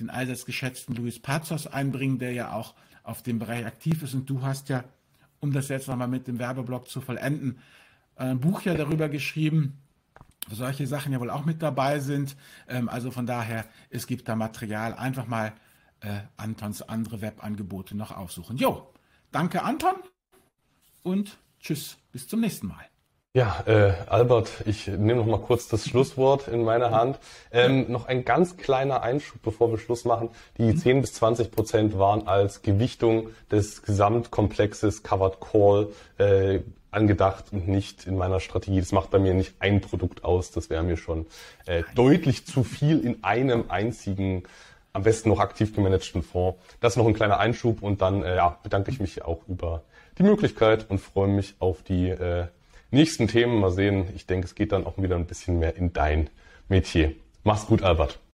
den allseits geschätzten Luis Pazos einbringen, der ja auch auf dem Bereich aktiv ist. Und du hast ja, um das jetzt nochmal mit dem Werbeblock zu vollenden, ein Buch ja darüber geschrieben, wo solche Sachen ja wohl auch mit dabei sind. Ähm, also von daher, es gibt da Material. Einfach mal äh, Antons andere Webangebote noch aufsuchen. Jo, danke Anton und tschüss, bis zum nächsten Mal. Ja, äh, Albert, ich nehme noch mal kurz das Schlusswort in meine Hand. Ähm, noch ein ganz kleiner Einschub, bevor wir Schluss machen. Die 10 mhm. bis 20 Prozent waren als Gewichtung des Gesamtkomplexes Covered Call äh, angedacht und nicht in meiner Strategie. Das macht bei mir nicht ein Produkt aus. Das wäre mir schon äh, deutlich zu viel in einem einzigen, am besten noch aktiv gemanagten Fonds. Das ist noch ein kleiner Einschub und dann äh, ja, bedanke ich mich auch über die Möglichkeit und freue mich auf die äh, nächsten Themen mal sehen. Ich denke, es geht dann auch wieder ein bisschen mehr in dein Metier. Mach's gut, Albert.